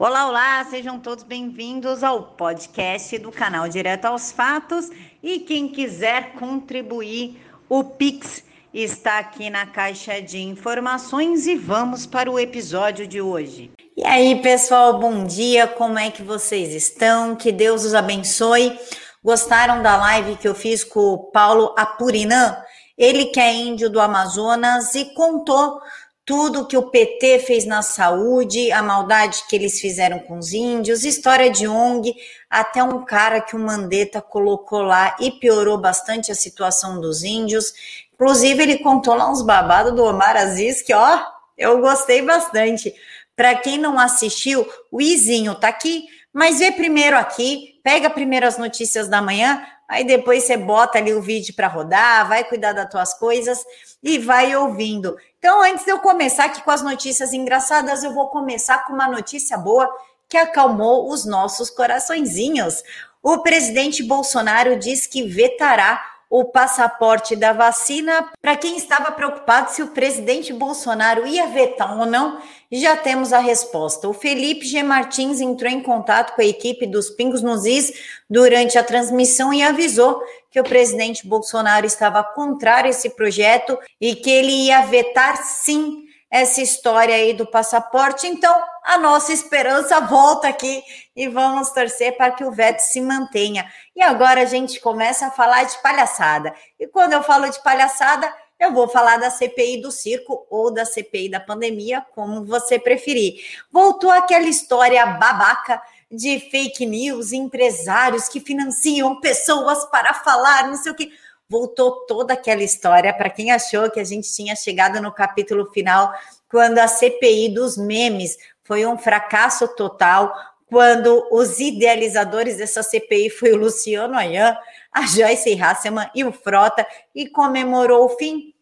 Olá, olá, sejam todos bem-vindos ao podcast do canal Direto aos Fatos. E quem quiser contribuir, o Pix está aqui na caixa de informações e vamos para o episódio de hoje. E aí, pessoal, bom dia, como é que vocês estão? Que Deus os abençoe. Gostaram da live que eu fiz com o Paulo Apurinã? Ele que é índio do Amazonas e contou tudo que o PT fez na saúde, a maldade que eles fizeram com os índios, história de ONG, até um cara que o Mandetta colocou lá e piorou bastante a situação dos índios. Inclusive, ele contou lá uns babados do Omar Aziz, que ó, eu gostei bastante. Para quem não assistiu, o Izinho tá aqui, mas vê primeiro aqui, pega primeiro as notícias da manhã, aí depois você bota ali o vídeo para rodar, vai cuidar das tuas coisas e vai ouvindo. Então, antes de eu começar aqui com as notícias engraçadas, eu vou começar com uma notícia boa que acalmou os nossos coraçõezinhos. O presidente Bolsonaro diz que vetará o passaporte da vacina. Para quem estava preocupado se o presidente Bolsonaro ia vetar ou não, já temos a resposta. O Felipe G. Martins entrou em contato com a equipe dos Pingos nos Is durante a transmissão e avisou que o presidente Bolsonaro estava contrário a esse projeto e que ele ia vetar sim essa história aí do passaporte. Então, a nossa esperança volta aqui e vamos torcer para que o veto se mantenha. E agora a gente começa a falar de palhaçada. E quando eu falo de palhaçada, eu vou falar da CPI do circo ou da CPI da pandemia, como você preferir. Voltou aquela história babaca de fake news, empresários que financiam pessoas para falar, não sei o que voltou toda aquela história. Para quem achou que a gente tinha chegado no capítulo final, quando a CPI dos memes foi um fracasso total, quando os idealizadores dessa CPI foi o Luciano Ayan, a Joyce Hasselman e o Frota, e comemorou o fim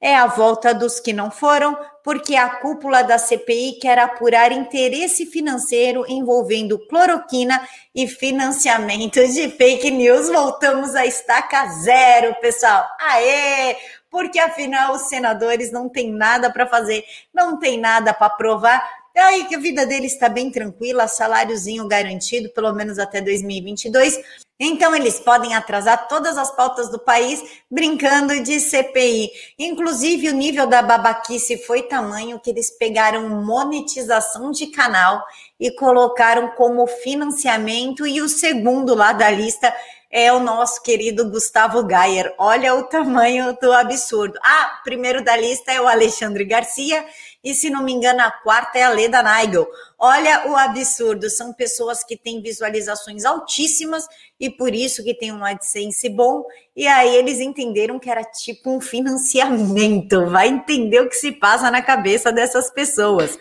é a volta dos que não foram, porque a cúpula da CPI quer apurar interesse financeiro envolvendo cloroquina e financiamento de fake news. Voltamos à estaca zero, pessoal. Aê! Porque afinal os senadores não têm nada para fazer, não tem nada para provar Aí que a vida dele está bem tranquila, saláriozinho garantido, pelo menos até 2022. Então, eles podem atrasar todas as pautas do país brincando de CPI. Inclusive, o nível da babaquice foi tamanho que eles pegaram monetização de canal e colocaram como financiamento. E o segundo lá da lista é o nosso querido Gustavo Gayer. Olha o tamanho do absurdo. Ah, primeiro da lista é o Alexandre Garcia e se não me engano, a quarta é a Leda Nigel. Olha o absurdo, são pessoas que têm visualizações altíssimas e por isso que tem um AdSense bom. E aí eles entenderam que era tipo um financiamento. Vai entender o que se passa na cabeça dessas pessoas.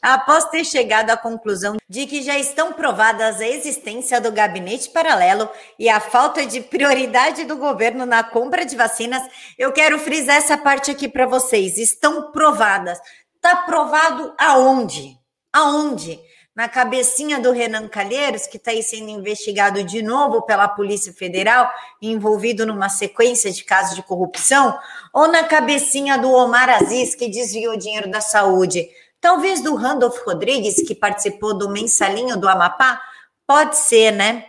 Após ter chegado à conclusão de que já estão provadas a existência do gabinete paralelo e a falta de prioridade do governo na compra de vacinas, eu quero frisar essa parte aqui para vocês. Estão provadas. Está provado aonde? Aonde? Na cabecinha do Renan Calheiros, que está aí sendo investigado de novo pela Polícia Federal, envolvido numa sequência de casos de corrupção, ou na cabecinha do Omar Aziz, que desviou dinheiro da saúde? Talvez do Randolph Rodrigues, que participou do mensalinho do Amapá? Pode ser, né?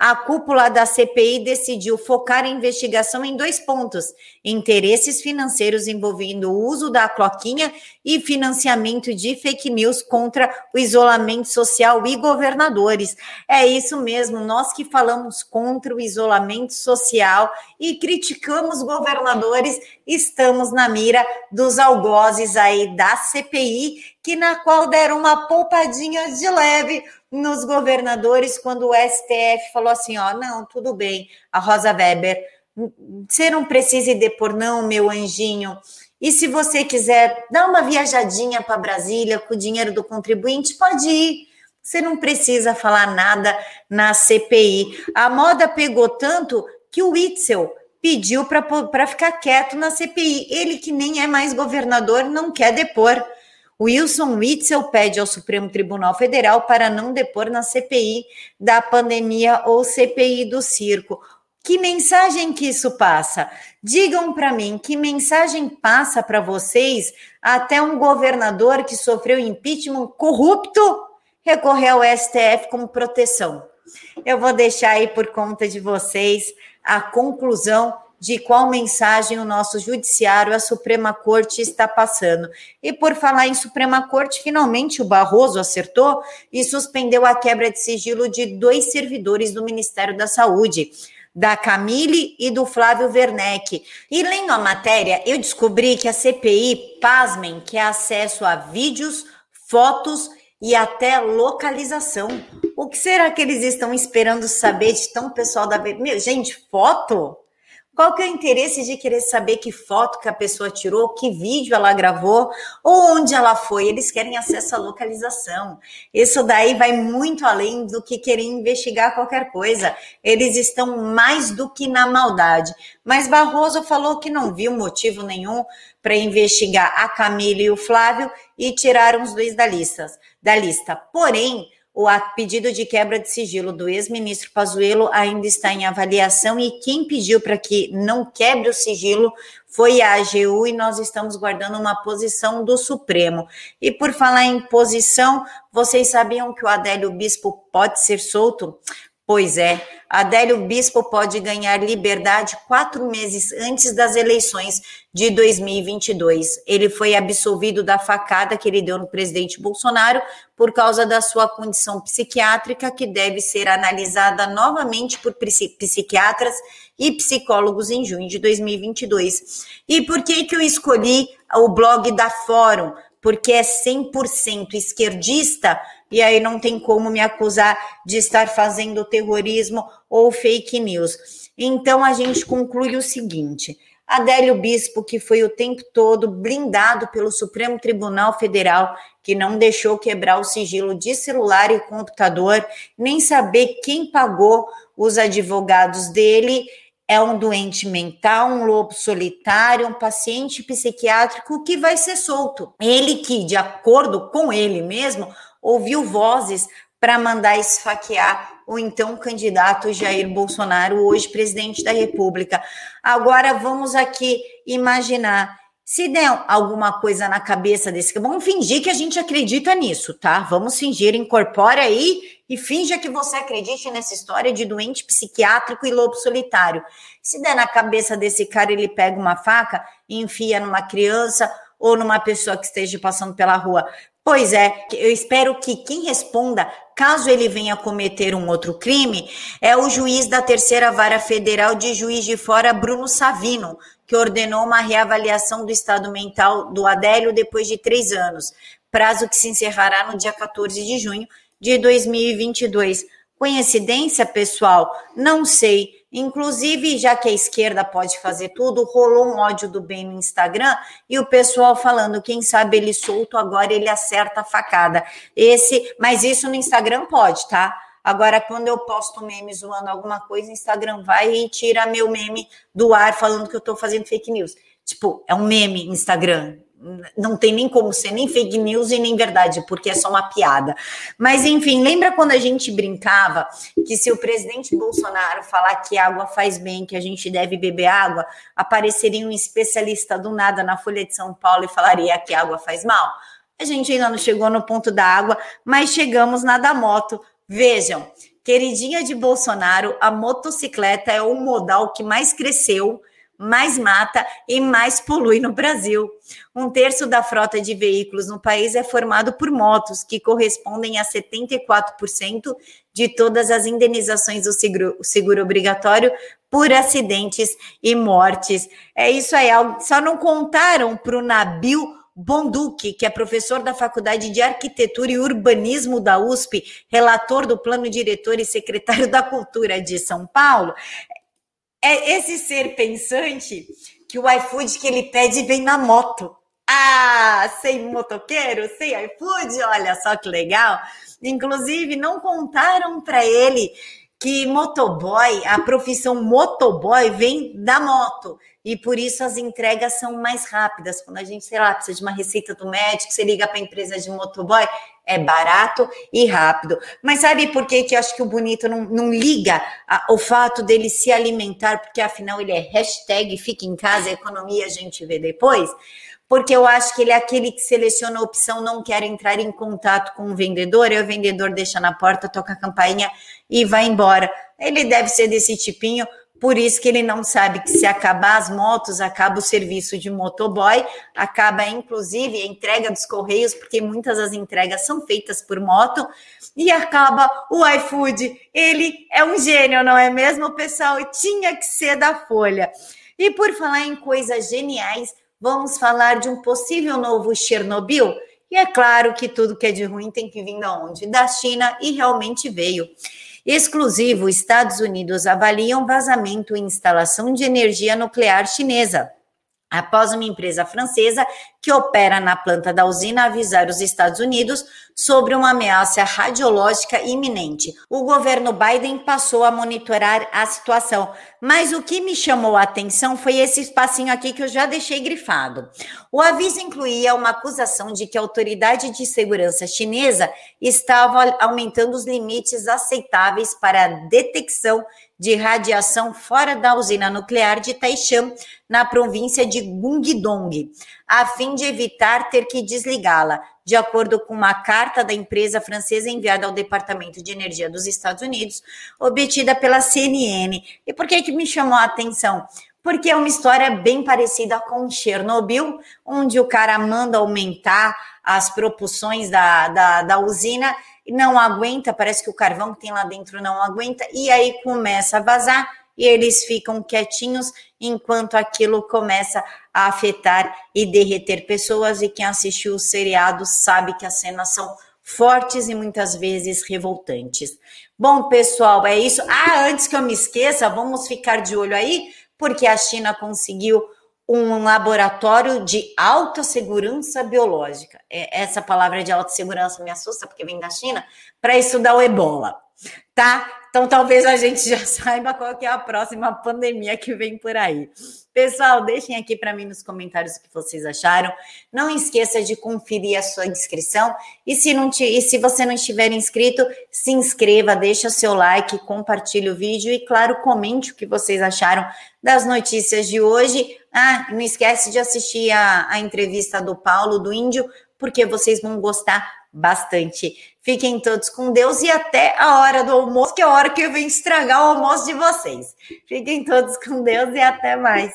A cúpula da CPI decidiu focar a investigação em dois pontos: interesses financeiros envolvendo o uso da cloquinha e financiamento de fake news contra o isolamento social e governadores. É isso mesmo, nós que falamos contra o isolamento social e criticamos governadores, estamos na mira dos algozes aí da CPI, que na qual deram uma poupadinha de leve nos governadores quando o STF falou assim: ó, não, tudo bem, a Rosa Weber, você não precisa ir depor, não, meu anjinho. E se você quiser dar uma viajadinha para Brasília com o dinheiro do contribuinte, pode ir. Você não precisa falar nada na CPI. A moda pegou tanto que o Witzel pediu para ficar quieto na CPI. Ele, que nem é mais governador, não quer depor. Wilson Witzel pede ao Supremo Tribunal Federal para não depor na CPI da pandemia ou CPI do circo. Que mensagem que isso passa? Digam para mim, que mensagem passa para vocês até um governador que sofreu impeachment corrupto recorrer ao STF como proteção. Eu vou deixar aí por conta de vocês a conclusão de qual mensagem o nosso judiciário, a Suprema Corte está passando. E por falar em Suprema Corte, finalmente o Barroso acertou e suspendeu a quebra de sigilo de dois servidores do Ministério da Saúde da Camille e do Flávio Werneck. E lendo a matéria, eu descobri que a CPI, pasmem, quer acesso a vídeos, fotos e até localização. O que será que eles estão esperando saber de tão pessoal da... Meu, gente, foto? Qual que é o interesse de querer saber que foto que a pessoa tirou, que vídeo ela gravou ou onde ela foi? Eles querem acesso à localização. Isso daí vai muito além do que querer investigar qualquer coisa. Eles estão mais do que na maldade. Mas Barroso falou que não viu motivo nenhum para investigar a Camila e o Flávio e tiraram os dois da lista. Da lista. Porém, o pedido de quebra de sigilo do ex-ministro Pazuello ainda está em avaliação e quem pediu para que não quebre o sigilo foi a AGU e nós estamos guardando uma posição do Supremo. E por falar em posição, vocês sabiam que o Adélio Bispo pode ser solto? Pois é, Adélio Bispo pode ganhar liberdade quatro meses antes das eleições de 2022. Ele foi absolvido da facada que ele deu no presidente Bolsonaro por causa da sua condição psiquiátrica, que deve ser analisada novamente por psiquiatras e psicólogos em junho de 2022. E por que, que eu escolhi o blog da Fórum? Porque é 100% esquerdista e aí não tem como me acusar de estar fazendo terrorismo ou fake news. Então a gente conclui o seguinte: Adélio Bispo, que foi o tempo todo blindado pelo Supremo Tribunal Federal, que não deixou quebrar o sigilo de celular e computador, nem saber quem pagou os advogados dele, é um doente mental, um lobo solitário, um paciente psiquiátrico que vai ser solto. Ele que, de acordo com ele mesmo, ouviu vozes para mandar esfaquear o então candidato Jair Bolsonaro, hoje presidente da República. Agora vamos aqui imaginar se der alguma coisa na cabeça desse, vamos fingir que a gente acredita nisso, tá? Vamos fingir, incorpore aí e finja que você acredite nessa história de doente psiquiátrico e lobo solitário. Se der na cabeça desse cara, ele pega uma faca e enfia numa criança ou numa pessoa que esteja passando pela rua. Pois é, eu espero que quem responda, caso ele venha cometer um outro crime, é o juiz da terceira vara federal de Juiz de Fora, Bruno Savino, que ordenou uma reavaliação do estado mental do Adélio depois de três anos, prazo que se encerrará no dia 14 de junho de 2022. Coincidência, pessoal? Não sei. Inclusive, já que a esquerda pode fazer tudo, rolou um ódio do bem no Instagram e o pessoal falando, quem sabe ele solto agora ele acerta a facada. Esse, mas isso no Instagram pode, tá? Agora, quando eu posto meme zoando alguma coisa, o Instagram vai e tira meu meme do ar falando que eu tô fazendo fake news. Tipo, é um meme Instagram não tem nem como ser nem fake news e nem verdade, porque é só uma piada. Mas enfim, lembra quando a gente brincava que se o presidente Bolsonaro falar que água faz bem, que a gente deve beber água, apareceria um especialista do nada na Folha de São Paulo e falaria que água faz mal? A gente ainda não chegou no ponto da água, mas chegamos na da moto. Vejam, queridinha de Bolsonaro, a motocicleta é o modal que mais cresceu mais mata e mais polui no Brasil. Um terço da frota de veículos no país é formado por motos, que correspondem a 74% de todas as indenizações do seguro, seguro obrigatório por acidentes e mortes. É isso aí, só não contaram para o Nabil Bonduque, que é professor da Faculdade de Arquitetura e Urbanismo da USP, relator do plano diretor e secretário da Cultura de São Paulo, é esse ser pensante que o iFood que ele pede vem na moto. Ah, sem motoqueiro, sem iFood, olha só que legal. Inclusive, não contaram para ele que motoboy, a profissão motoboy vem da moto. E por isso as entregas são mais rápidas. Quando a gente, sei lá, precisa de uma receita do médico, você liga para a empresa de motoboy, é barato e rápido. Mas sabe por que, que eu acho que o bonito não, não liga a, o fato dele se alimentar, porque afinal ele é hashtag fica em casa, economia a gente vê depois? porque eu acho que ele é aquele que seleciona a opção, não quer entrar em contato com o vendedor, e o vendedor deixa na porta, toca a campainha e vai embora. Ele deve ser desse tipinho, por isso que ele não sabe que se acabar as motos, acaba o serviço de motoboy, acaba inclusive a entrega dos correios, porque muitas das entregas são feitas por moto, e acaba o iFood. Ele é um gênio, não é mesmo, pessoal? E tinha que ser da Folha. E por falar em coisas geniais, vamos falar de um possível novo Chernobyl. E é claro que tudo que é de ruim tem que vir da onde? Da China, e realmente veio. Exclusivo, Estados Unidos avaliam vazamento em instalação de energia nuclear chinesa. Após uma empresa francesa que opera na planta da usina avisar os Estados Unidos sobre uma ameaça radiológica iminente. O governo Biden passou a monitorar a situação, mas o que me chamou a atenção foi esse espacinho aqui que eu já deixei grifado. O aviso incluía uma acusação de que a autoridade de segurança chinesa estava aumentando os limites aceitáveis para a detecção de radiação fora da usina nuclear de Taishan, na província de Gungdong, a fim de evitar ter que desligá-la, de acordo com uma carta da empresa francesa enviada ao Departamento de Energia dos Estados Unidos, obtida pela CNN. E por que, que me chamou a atenção? Porque é uma história bem parecida com Chernobyl, onde o cara manda aumentar as propulsões da, da, da usina não aguenta, parece que o carvão que tem lá dentro não aguenta, e aí começa a vazar e eles ficam quietinhos enquanto aquilo começa a afetar e derreter pessoas. E quem assistiu o seriado sabe que as cenas são fortes e muitas vezes revoltantes. Bom, pessoal, é isso. Ah, antes que eu me esqueça, vamos ficar de olho aí, porque a China conseguiu um laboratório de alta segurança biológica. É, essa palavra de alta segurança me assusta porque vem da China para estudar o ebola, tá? Então talvez a gente já saiba qual que é a próxima pandemia que vem por aí. Pessoal, deixem aqui para mim nos comentários o que vocês acharam. Não esqueça de conferir a sua inscrição e se não te, e se você não estiver inscrito, se inscreva, deixa seu like, compartilhe o vídeo e claro, comente o que vocês acharam das notícias de hoje. Ah, não esquece de assistir a, a entrevista do Paulo do Índio, porque vocês vão gostar bastante. Fiquem todos com Deus e até a hora do almoço, que é a hora que eu venho estragar o almoço de vocês. Fiquem todos com Deus e até mais.